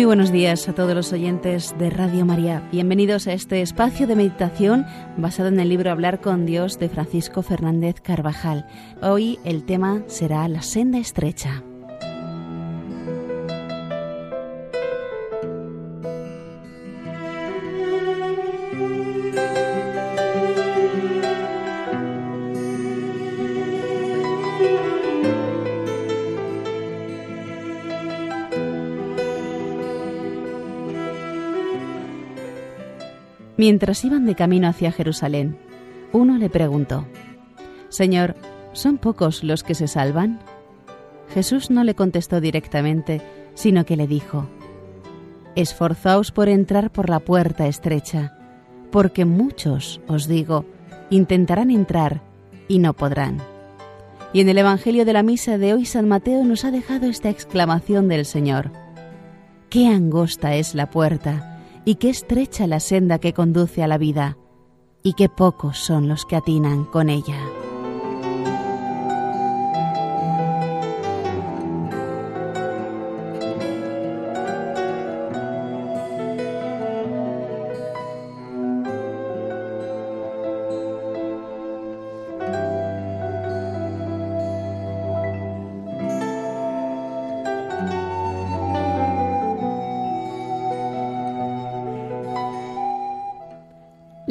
Muy buenos días a todos los oyentes de Radio María. Bienvenidos a este espacio de meditación basado en el libro Hablar con Dios de Francisco Fernández Carvajal. Hoy el tema será la senda estrecha. Mientras iban de camino hacia Jerusalén, uno le preguntó, Señor, ¿son pocos los que se salvan? Jesús no le contestó directamente, sino que le dijo, Esforzaos por entrar por la puerta estrecha, porque muchos, os digo, intentarán entrar y no podrán. Y en el Evangelio de la Misa de hoy San Mateo nos ha dejado esta exclamación del Señor, Qué angosta es la puerta y qué estrecha la senda que conduce a la vida, y qué pocos son los que atinan con ella.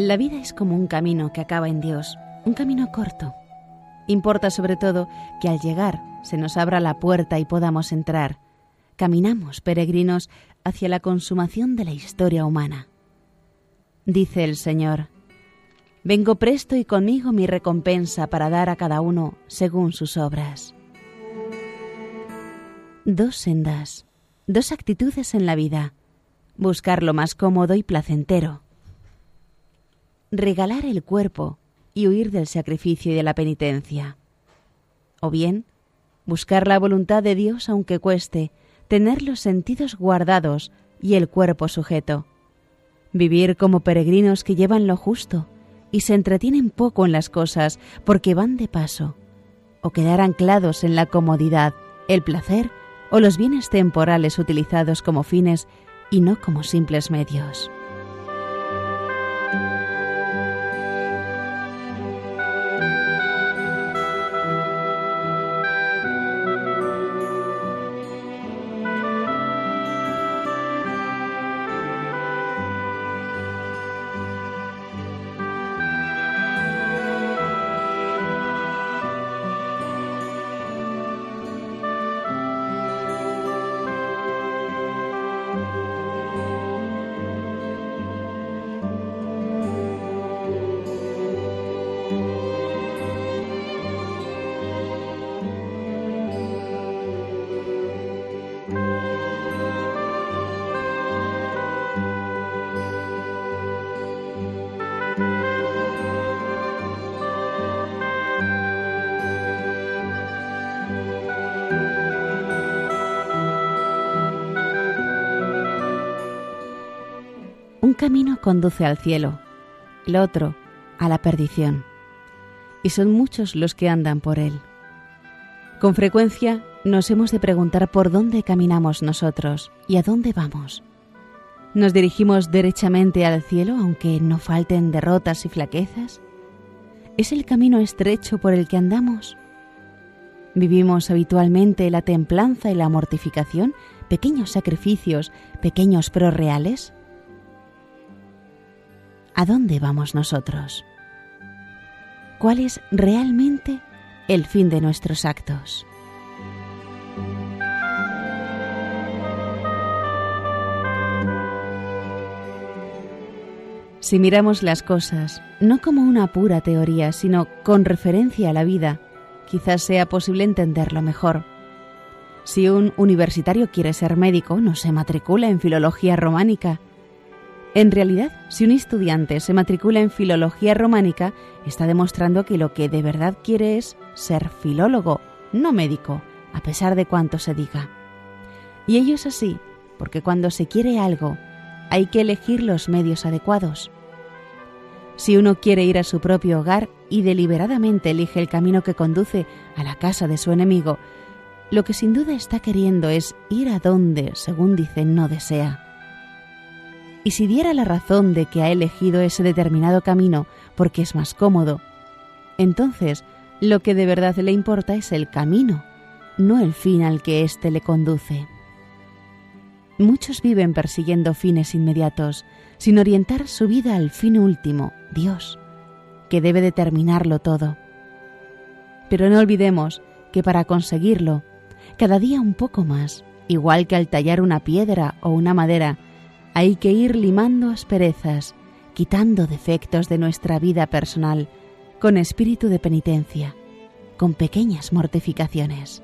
La vida es como un camino que acaba en Dios, un camino corto. Importa sobre todo que al llegar se nos abra la puerta y podamos entrar. Caminamos, peregrinos, hacia la consumación de la historia humana. Dice el Señor, Vengo presto y conmigo mi recompensa para dar a cada uno según sus obras. Dos sendas, dos actitudes en la vida. Buscar lo más cómodo y placentero regalar el cuerpo y huir del sacrificio y de la penitencia. O bien, buscar la voluntad de Dios aunque cueste, tener los sentidos guardados y el cuerpo sujeto. Vivir como peregrinos que llevan lo justo y se entretienen poco en las cosas porque van de paso. O quedar anclados en la comodidad, el placer o los bienes temporales utilizados como fines y no como simples medios. Camino conduce al cielo, el otro a la perdición, y son muchos los que andan por él. Con frecuencia nos hemos de preguntar por dónde caminamos nosotros y a dónde vamos. ¿Nos dirigimos derechamente al cielo aunque no falten derrotas y flaquezas? ¿Es el camino estrecho por el que andamos? ¿Vivimos habitualmente la templanza y la mortificación, pequeños sacrificios, pequeños pero reales? ¿A dónde vamos nosotros? ¿Cuál es realmente el fin de nuestros actos? Si miramos las cosas no como una pura teoría, sino con referencia a la vida, quizás sea posible entenderlo mejor. Si un universitario quiere ser médico, no se matricula en filología románica, en realidad, si un estudiante se matricula en filología románica, está demostrando que lo que de verdad quiere es ser filólogo, no médico, a pesar de cuanto se diga. Y ello es así, porque cuando se quiere algo, hay que elegir los medios adecuados. Si uno quiere ir a su propio hogar y deliberadamente elige el camino que conduce a la casa de su enemigo, lo que sin duda está queriendo es ir a donde, según dice, no desea. Y si diera la razón de que ha elegido ese determinado camino porque es más cómodo, entonces lo que de verdad le importa es el camino, no el fin al que éste le conduce. Muchos viven persiguiendo fines inmediatos, sin orientar su vida al fin último, Dios, que debe determinarlo todo. Pero no olvidemos que para conseguirlo, cada día un poco más, igual que al tallar una piedra o una madera, hay que ir limando asperezas, quitando defectos de nuestra vida personal, con espíritu de penitencia, con pequeñas mortificaciones.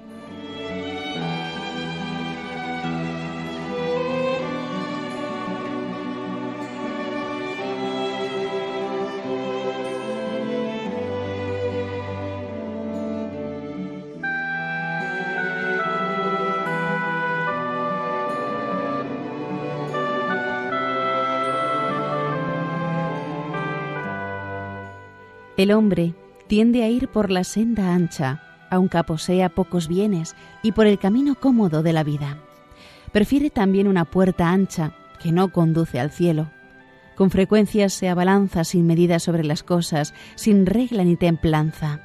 El hombre tiende a ir por la senda ancha, aunque posea pocos bienes, y por el camino cómodo de la vida. Prefiere también una puerta ancha, que no conduce al cielo. Con frecuencia se abalanza sin medida sobre las cosas, sin regla ni templanza.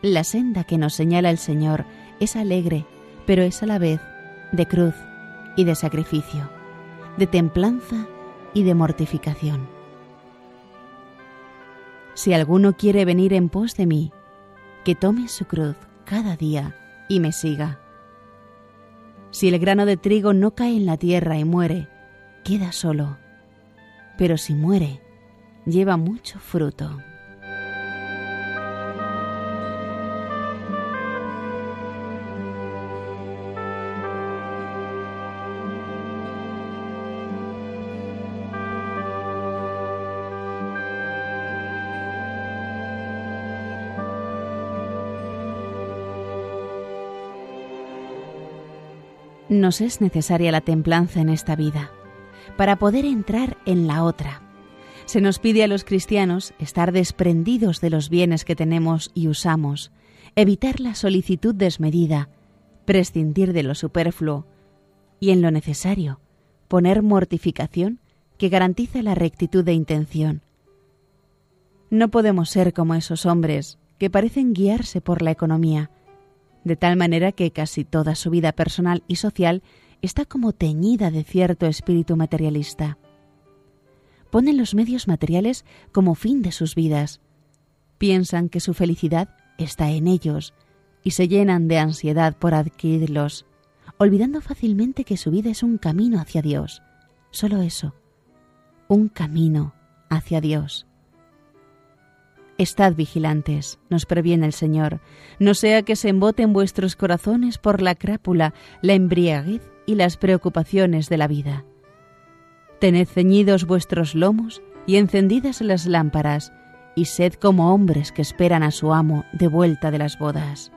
La senda que nos señala el Señor es alegre, pero es a la vez de cruz y de sacrificio, de templanza y de mortificación. Si alguno quiere venir en pos de mí, que tome su cruz cada día y me siga. Si el grano de trigo no cae en la tierra y muere, queda solo, pero si muere, lleva mucho fruto. Nos es necesaria la templanza en esta vida para poder entrar en la otra. Se nos pide a los cristianos estar desprendidos de los bienes que tenemos y usamos, evitar la solicitud desmedida, prescindir de lo superfluo y en lo necesario poner mortificación que garantiza la rectitud de intención. No podemos ser como esos hombres que parecen guiarse por la economía, de tal manera que casi toda su vida personal y social está como teñida de cierto espíritu materialista. Ponen los medios materiales como fin de sus vidas. Piensan que su felicidad está en ellos y se llenan de ansiedad por adquirirlos, olvidando fácilmente que su vida es un camino hacia Dios. Solo eso, un camino hacia Dios. Estad vigilantes, nos previene el Señor, no sea que se emboten vuestros corazones por la crápula, la embriaguez y las preocupaciones de la vida. Tened ceñidos vuestros lomos y encendidas las lámparas, y sed como hombres que esperan a su amo de vuelta de las bodas.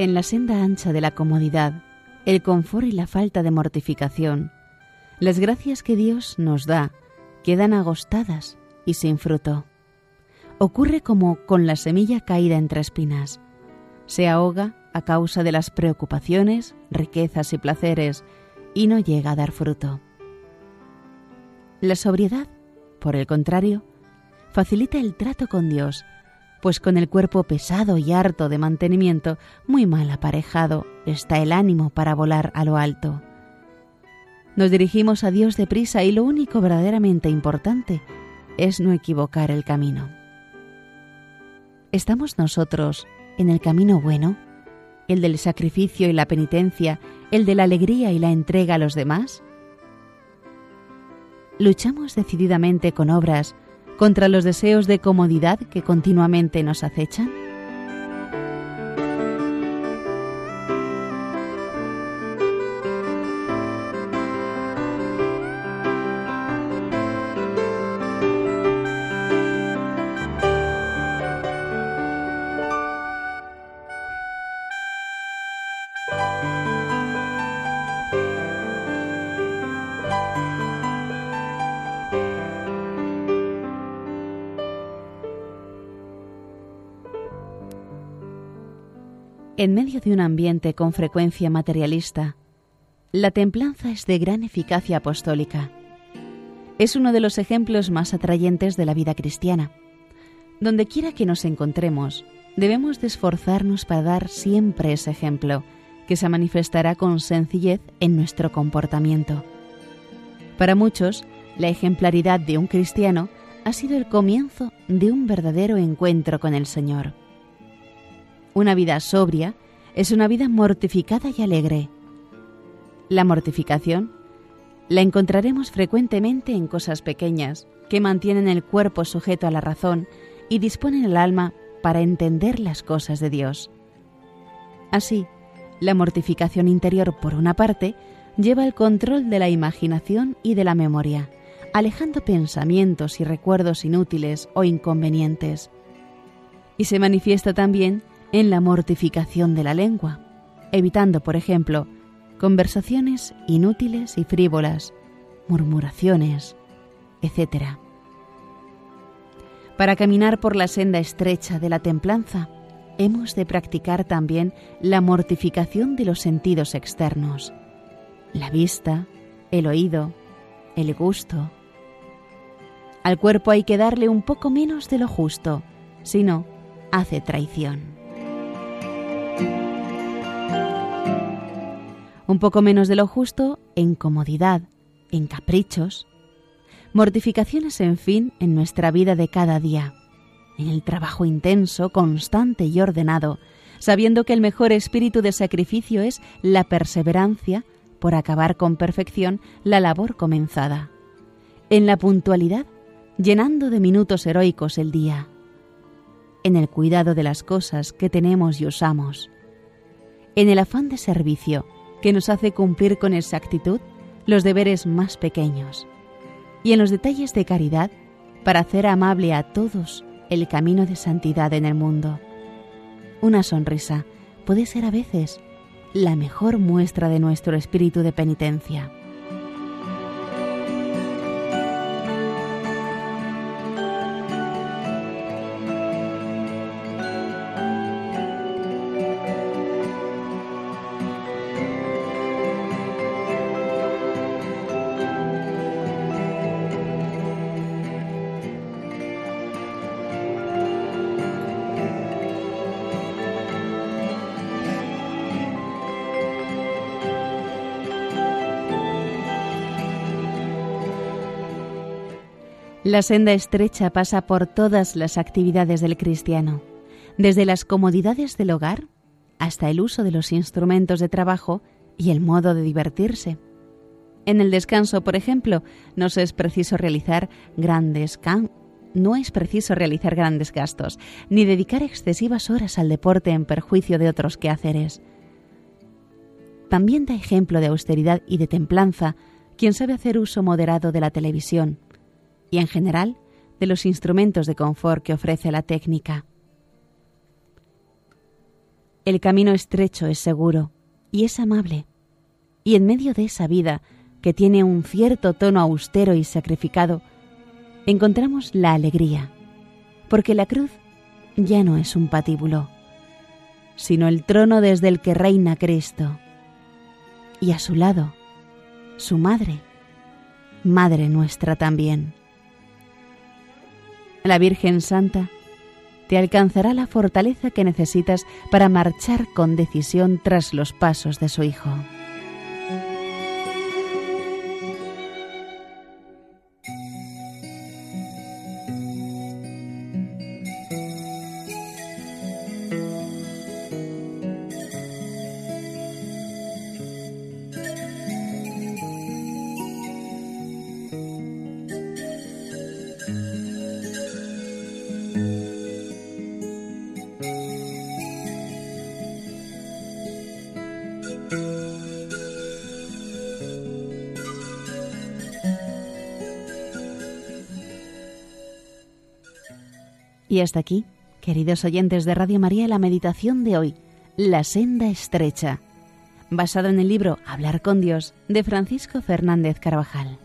En la senda ancha de la comodidad, el confort y la falta de mortificación, las gracias que Dios nos da quedan agostadas y sin fruto. Ocurre como con la semilla caída entre espinas. Se ahoga a causa de las preocupaciones, riquezas y placeres y no llega a dar fruto. La sobriedad, por el contrario, facilita el trato con Dios pues con el cuerpo pesado y harto de mantenimiento, muy mal aparejado, está el ánimo para volar a lo alto. Nos dirigimos a Dios deprisa y lo único verdaderamente importante es no equivocar el camino. ¿Estamos nosotros en el camino bueno, el del sacrificio y la penitencia, el de la alegría y la entrega a los demás? ¿Luchamos decididamente con obras contra los deseos de comodidad que continuamente nos acechan? En medio de un ambiente con frecuencia materialista, la templanza es de gran eficacia apostólica. Es uno de los ejemplos más atrayentes de la vida cristiana. Donde quiera que nos encontremos, debemos de esforzarnos para dar siempre ese ejemplo, que se manifestará con sencillez en nuestro comportamiento. Para muchos, la ejemplaridad de un cristiano ha sido el comienzo de un verdadero encuentro con el Señor. Una vida sobria es una vida mortificada y alegre. La mortificación la encontraremos frecuentemente en cosas pequeñas que mantienen el cuerpo sujeto a la razón y disponen el alma para entender las cosas de Dios. Así, la mortificación interior, por una parte, lleva el control de la imaginación y de la memoria, alejando pensamientos y recuerdos inútiles o inconvenientes. Y se manifiesta también en la mortificación de la lengua, evitando, por ejemplo, conversaciones inútiles y frívolas, murmuraciones, etc. Para caminar por la senda estrecha de la templanza, hemos de practicar también la mortificación de los sentidos externos, la vista, el oído, el gusto. Al cuerpo hay que darle un poco menos de lo justo, si no, hace traición. Un poco menos de lo justo en comodidad, en caprichos, mortificaciones, en fin, en nuestra vida de cada día, en el trabajo intenso, constante y ordenado, sabiendo que el mejor espíritu de sacrificio es la perseverancia por acabar con perfección la labor comenzada, en la puntualidad, llenando de minutos heroicos el día, en el cuidado de las cosas que tenemos y usamos, en el afán de servicio, que nos hace cumplir con exactitud los deberes más pequeños, y en los detalles de caridad para hacer amable a todos el camino de santidad en el mundo. Una sonrisa puede ser a veces la mejor muestra de nuestro espíritu de penitencia. La senda estrecha pasa por todas las actividades del cristiano, desde las comodidades del hogar hasta el uso de los instrumentos de trabajo y el modo de divertirse. En el descanso, por ejemplo, no es preciso realizar grandes no es preciso realizar grandes gastos, ni dedicar excesivas horas al deporte en perjuicio de otros quehaceres. También da ejemplo de austeridad y de templanza quien sabe hacer uso moderado de la televisión, y en general de los instrumentos de confort que ofrece la técnica. El camino estrecho es seguro y es amable, y en medio de esa vida que tiene un cierto tono austero y sacrificado, encontramos la alegría, porque la cruz ya no es un patíbulo, sino el trono desde el que reina Cristo, y a su lado, su madre, madre nuestra también la Virgen Santa, te alcanzará la fortaleza que necesitas para marchar con decisión tras los pasos de su Hijo. Y hasta aquí, queridos oyentes de Radio María, la meditación de hoy, La senda estrecha, basado en el libro Hablar con Dios de Francisco Fernández Carvajal.